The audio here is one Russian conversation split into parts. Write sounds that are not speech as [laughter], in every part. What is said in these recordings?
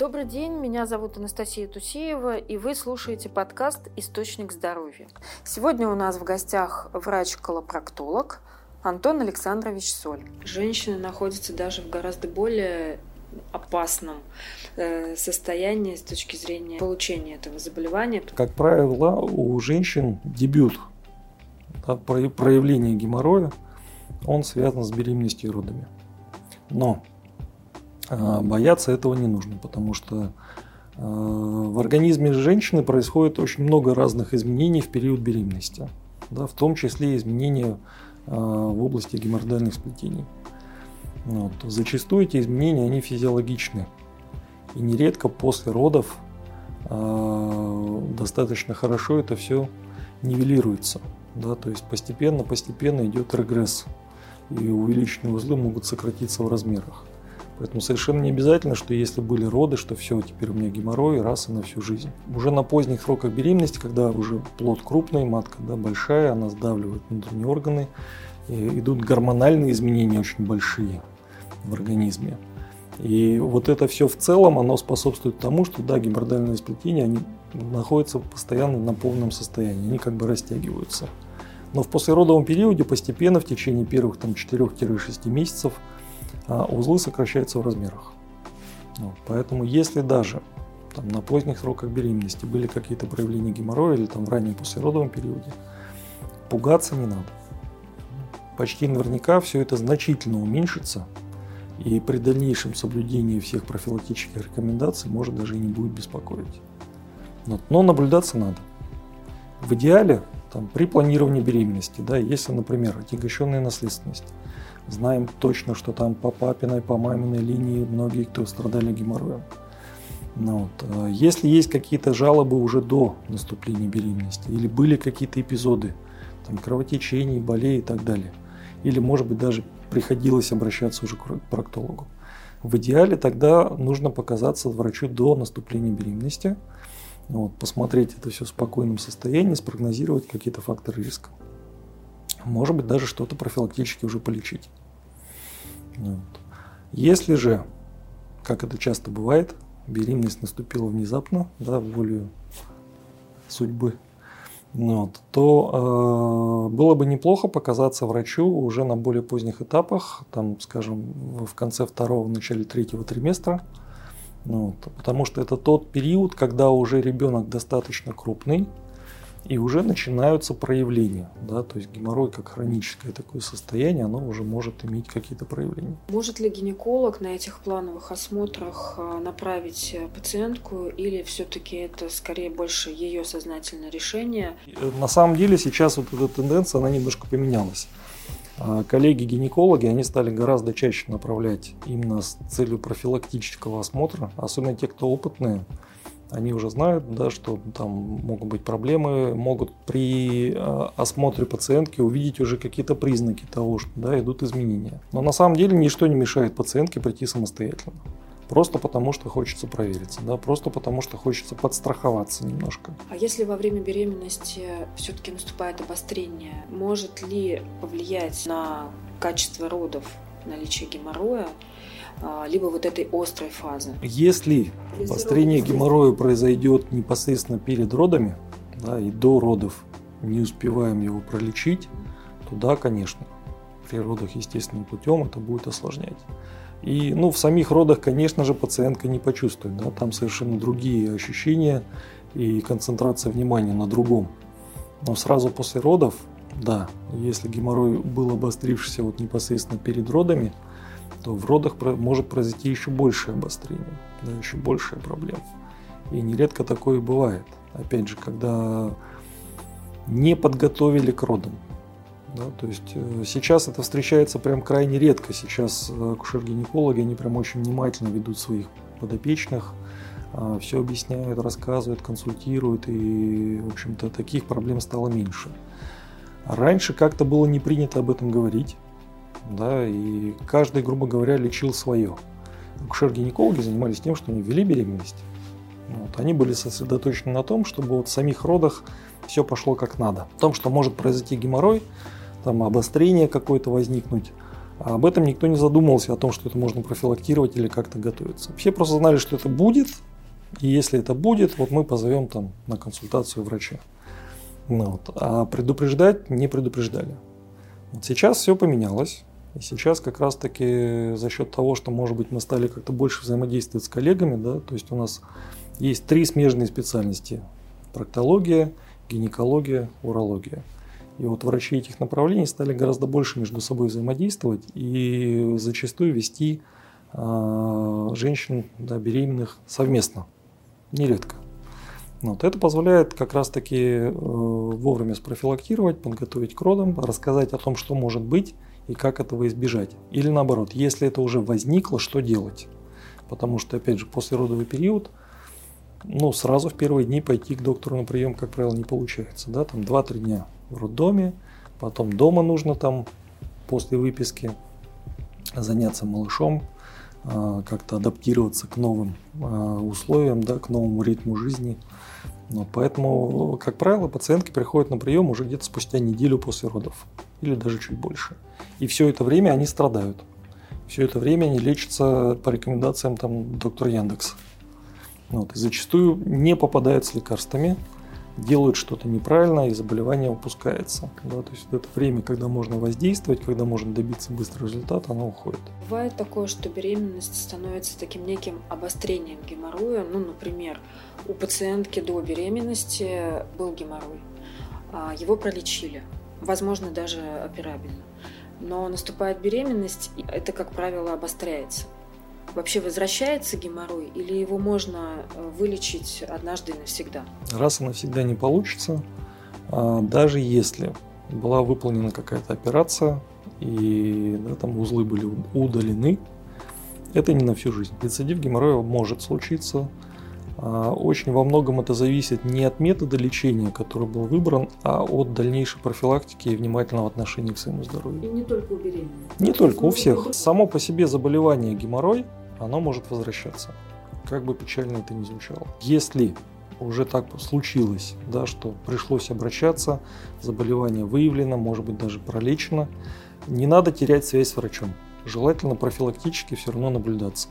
Добрый день, меня зовут Анастасия Тусеева, и вы слушаете подкаст «Источник здоровья». Сегодня у нас в гостях врач-колопроктолог Антон Александрович Соль. Женщины находятся даже в гораздо более опасном э, состоянии с точки зрения получения этого заболевания. Как правило, у женщин дебют да, проявления геморроя, он связан с беременностью и родами. Но бояться этого не нужно, потому что а, в организме женщины происходит очень много разных изменений в период беременности, да, в том числе изменения а, в области геморроидальных сплетений. Вот. Зачастую эти изменения они физиологичны. И нередко после родов э, достаточно хорошо это все нивелируется. Да, то есть постепенно-постепенно идет регресс. И увеличенные узлы могут сократиться в размерах. Поэтому совершенно не обязательно, что если были роды, что все, теперь у меня геморрой раз и на всю жизнь. Уже на поздних сроках беременности, когда уже плод крупный, матка да, большая, она сдавливает внутренние органы, идут гормональные изменения очень большие в организме. И вот это все в целом, оно способствует тому, что да, геморрhoидальные сплетения, они находятся постоянно на полном состоянии, они как бы растягиваются. Но в послеродовом периоде постепенно в течение первых там, 4-6 месяцев а, узлы сокращаются в размерах. Вот, поэтому если даже там, на поздних сроках беременности были какие-то проявления геморроя или там, в раннем послеродовом периоде, пугаться не надо. Почти наверняка все это значительно уменьшится и при дальнейшем соблюдении всех профилактических рекомендаций может даже и не будет беспокоить. Но наблюдаться надо. В идеале там, при планировании беременности, да, если, например, отягощенная наследственность, знаем точно, что там по папиной, по маминой линии многие, кто страдали геморроем. Ну, вот. А если есть какие-то жалобы уже до наступления беременности, или были какие-то эпизоды, там, кровотечений, болей и так далее, или, может быть, даже приходилось обращаться уже к проктологу. В идеале тогда нужно показаться врачу до наступления беременности, вот, посмотреть это все в спокойном состоянии, спрогнозировать какие-то факторы риска. Может быть, даже что-то профилактически уже полечить. Вот. Если же, как это часто бывает, беременность наступила внезапно, да, волю судьбы, вот, то э, было бы неплохо показаться врачу уже на более поздних этапах, там, скажем, в конце второго, в начале третьего триместра, вот, потому что это тот период, когда уже ребенок достаточно крупный, и уже начинаются проявления. Да? То есть геморрой как хроническое такое состояние, оно уже может иметь какие-то проявления. Может ли гинеколог на этих плановых осмотрах а, направить э, пациентку или все-таки это скорее больше ее сознательное решение? Э, на самом деле сейчас вот эта тенденция, она немножко поменялась. А, коллеги-гинекологи, они стали гораздо чаще направлять именно с целью профилактического осмотра, особенно те, кто опытные, они уже знают, да, что там могут быть проблемы, могут при э, осмотре пациентки увидеть уже какие-то признаки того, что да, идут изменения. Но на самом деле ничто не мешает пациентке прийти самостоятельно. Просто потому, что хочется провериться, да, просто потому, что хочется подстраховаться немножко. А если во время беременности все-таки наступает обострение, может ли повлиять на качество родов наличие геморроя либо вот этой острой фазы. Если обострение геморроя произойдет непосредственно перед родами, да, и до родов не успеваем его пролечить, то да, конечно, при родах естественным путем это будет осложнять. И ну, в самих родах, конечно же, пациентка не почувствует. Да? Там совершенно другие ощущения и концентрация внимания на другом. Но сразу после родов, да, если геморрой был обострившийся вот непосредственно перед родами, то в родах может произойти еще большее обострение, да, еще большая проблема. И нередко такое бывает. Опять же, когда не подготовили к родам. Да, то есть э, сейчас это встречается прям крайне редко. Сейчас э, акушер-гинекологи, они прям очень внимательно ведут своих подопечных, а, все объясняют, рассказывают, консультируют, и, в общем-то, таких проблем стало меньше. Раньше как-то было не принято об этом говорить да, и каждый, грубо говоря, лечил свое. Акушер-гинекологи занимались тем, что они вели беременность. Вот, они были сосредоточены на том, чтобы вот в самих родах все пошло как надо. В том, что может произойти геморрой, там обострение какое-то возникнуть, А об этом никто не задумывался, о том, что это можно профилактировать или как-то готовиться. Все просто знали, что это будет, и если это будет, вот мы позовем там на консультацию врача. Ну, вот. А предупреждать не предупреждали. Вот сейчас все поменялось. И сейчас как раз-таки за счет того, что, может быть, мы стали как-то больше взаимодействовать с коллегами, да, то есть у нас есть три смежные специальности. Проктология, гинекология, урология. И вот врачи этих направлений стали гораздо больше между собой взаимодействовать и зачастую вести э, женщин да, беременных совместно. Нередко. Вот. Это позволяет как раз-таки э, вовремя спрофилактировать, подготовить к родам, рассказать о том, что может быть и как этого избежать. Или наоборот, если это уже возникло, что делать. Потому что, опять же, после родовый период, ну, сразу в первые дни пойти к доктору на прием, как правило, не получается. Да? Там 2-3 дня в роддоме, потом дома нужно там после выписки заняться малышом, а, как-то адаптироваться к новым а, условиям, да, к новому ритму жизни – вот, поэтому, как правило, пациентки приходят на прием уже где-то спустя неделю после родов или даже чуть больше. И все это время они страдают. Все это время они лечатся по рекомендациям там, доктора Яндекс. Вот, и зачастую не попадают с лекарствами, делают что-то неправильно, и заболевание упускается. Да? То есть это время, когда можно воздействовать, когда можно добиться быстрого результата, оно уходит. Бывает такое, что беременность становится таким неким обострением геморроя. Ну, например, у пациентки до беременности был геморрой. А, его пролечили. Возможно, даже операбельно. Но наступает беременность, и это, как правило, обостряется. Вообще возвращается геморрой или его можно э, вылечить однажды и навсегда? Раз и навсегда не получится. А, даже если была выполнена какая-то операция и да, там узлы были удалены, это не на всю жизнь. Рецидив геморроя может случиться. А, очень во многом это зависит не от метода лечения, который был выбран, а от дальнейшей профилактики и внимательного отношения к своему здоровью. И не только у беременных. Не только, у всех. Само по себе заболевание геморрой оно может возвращаться. Как бы печально это ни звучало. Если уже так случилось, да, что пришлось обращаться, заболевание выявлено, может быть даже пролечено, не надо терять связь с врачом. Желательно профилактически все равно наблюдаться.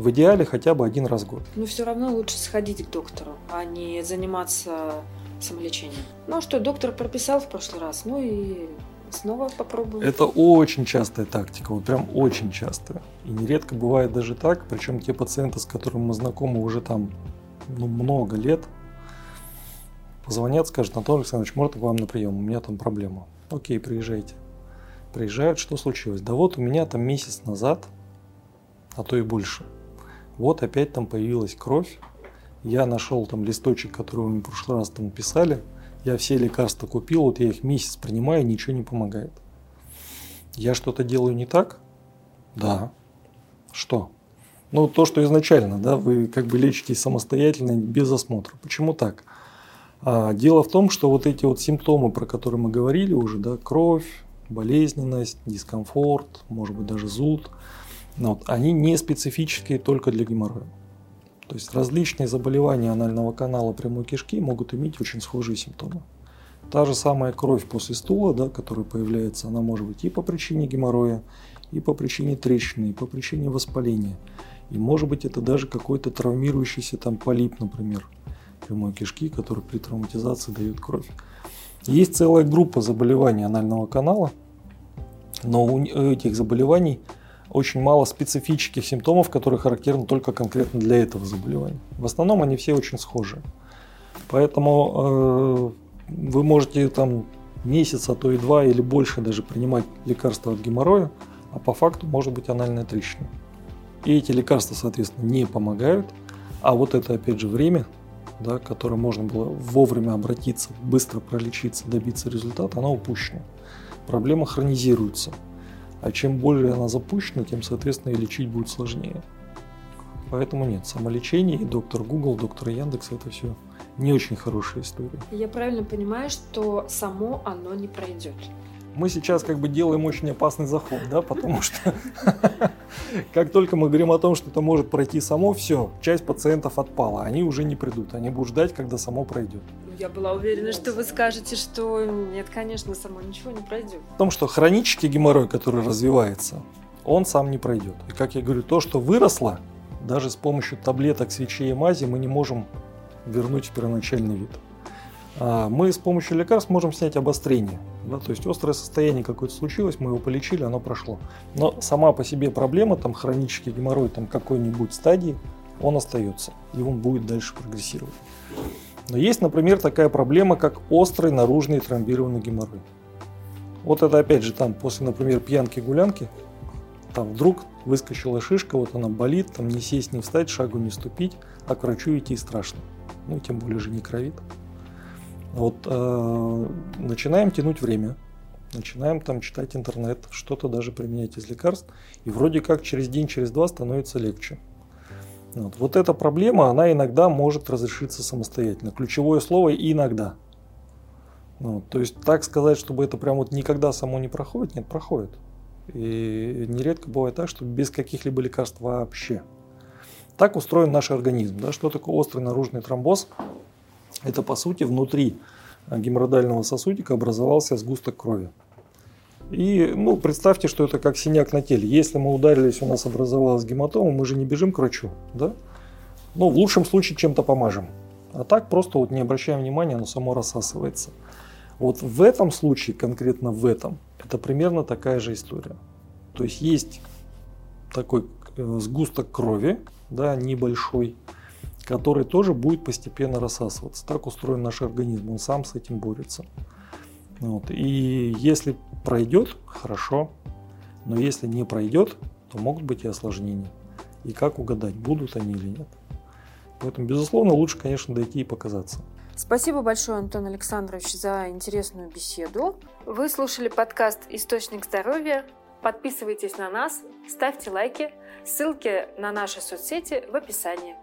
В идеале хотя бы один раз в год. Но все равно лучше сходить к доктору, а не заниматься самолечением. Ну а что, доктор прописал в прошлый раз, ну и Снова попробуем. Это очень частая тактика, вот прям очень частая. И нередко бывает даже так, причем те пациенты, с которыми мы знакомы уже там ну, много лет, позвонят, скажут, Анатолий Александрович, можно к вам на прием, у меня там проблема. Окей, приезжайте. Приезжают, что случилось? Да вот у меня там месяц назад, а то и больше, вот опять там появилась кровь, я нашел там листочек, который мне в прошлый раз там писали, я все лекарства купил, вот я их месяц принимаю, ничего не помогает. Я что-то делаю не так? Да. Что? Ну, то, что изначально, да, вы как бы лечитесь самостоятельно, без осмотра. Почему так? А, дело в том, что вот эти вот симптомы, про которые мы говорили уже, да, кровь, болезненность, дискомфорт, может быть даже зуд, вот, они не специфические только для геморроя. То есть различные заболевания анального канала прямой кишки могут иметь очень схожие симптомы. Та же самая кровь после стула, да, которая появляется, она может быть и по причине геморроя, и по причине трещины, и по причине воспаления. И может быть это даже какой-то травмирующийся там полип, например, прямой кишки, который при травматизации дает кровь. Есть целая группа заболеваний анального канала, но у этих заболеваний – очень мало специфических симптомов, которые характерны только конкретно для этого заболевания. В основном они все очень схожи. Поэтому э, вы можете там месяц, а то и два или больше даже принимать лекарства от геморроя, а по факту может быть анальная трещина. И эти лекарства, соответственно, не помогают, а вот это опять же время, да, которое можно было вовремя обратиться, быстро пролечиться, добиться результата, оно упущено. Проблема хронизируется. А чем более она запущена, тем, соответственно, и лечить будет сложнее. Поэтому нет, самолечение и доктор Google, доктор Яндекс это все не очень хорошая история. Я правильно понимаю, что само оно не пройдет? Мы сейчас как бы делаем очень опасный заход, да, потому что [laughs] как только мы говорим о том, что это может пройти само, все, часть пациентов отпала, они уже не придут, они будут ждать, когда само пройдет. Я была уверена, что вы скажете, что нет, конечно, само ничего не пройдет. В том, что хронический геморрой, который развивается, он сам не пройдет. И как я говорю, то, что выросло, даже с помощью таблеток, свечей и мази мы не можем вернуть в первоначальный вид. А мы с помощью лекарств можем снять обострение. Да, то есть острое состояние какое-то случилось, мы его полечили, оно прошло. Но сама по себе проблема, там хронический геморрой там какой-нибудь стадии, он остается, и он будет дальше прогрессировать. Но есть, например, такая проблема, как острый наружный тромбированный геморрой. Вот это опять же там после, например, пьянки-гулянки, там вдруг выскочила шишка, вот она болит, там не сесть, не встать, шагу не ступить, а к врачу идти страшно. Ну, тем более же не кровит. Вот э, начинаем тянуть время, начинаем там читать интернет, что-то даже применять из лекарств, и вроде как через день, через два становится легче. Вот, вот эта проблема, она иногда может разрешиться самостоятельно. Ключевое слово иногда. Ну, то есть так сказать, чтобы это прям вот никогда само не проходит, нет, проходит. И нередко бывает так, что без каких-либо лекарств вообще. Так устроен наш организм. Да? Что такое острый наружный тромбоз? Это по сути внутри геморрhoидального сосудика образовался сгусток крови. И ну, представьте, что это как синяк на теле. Если мы ударились, у нас образовалась гематома, мы же не бежим к врачу. Да? Ну, в лучшем случае чем-то помажем. А так просто вот не обращаем внимания, оно само рассасывается. Вот в этом случае, конкретно в этом, это примерно такая же история. То есть есть такой э, сгусток крови, да, небольшой, который тоже будет постепенно рассасываться. Так устроен наш организм, он сам с этим борется. Вот. И если пройдет, хорошо, но если не пройдет, то могут быть и осложнения. И как угадать, будут они или нет. Поэтому, безусловно, лучше, конечно, дойти и показаться. Спасибо большое, Антон Александрович, за интересную беседу. Вы слушали подкаст «Источник здоровья». Подписывайтесь на нас, ставьте лайки. Ссылки на наши соцсети в описании.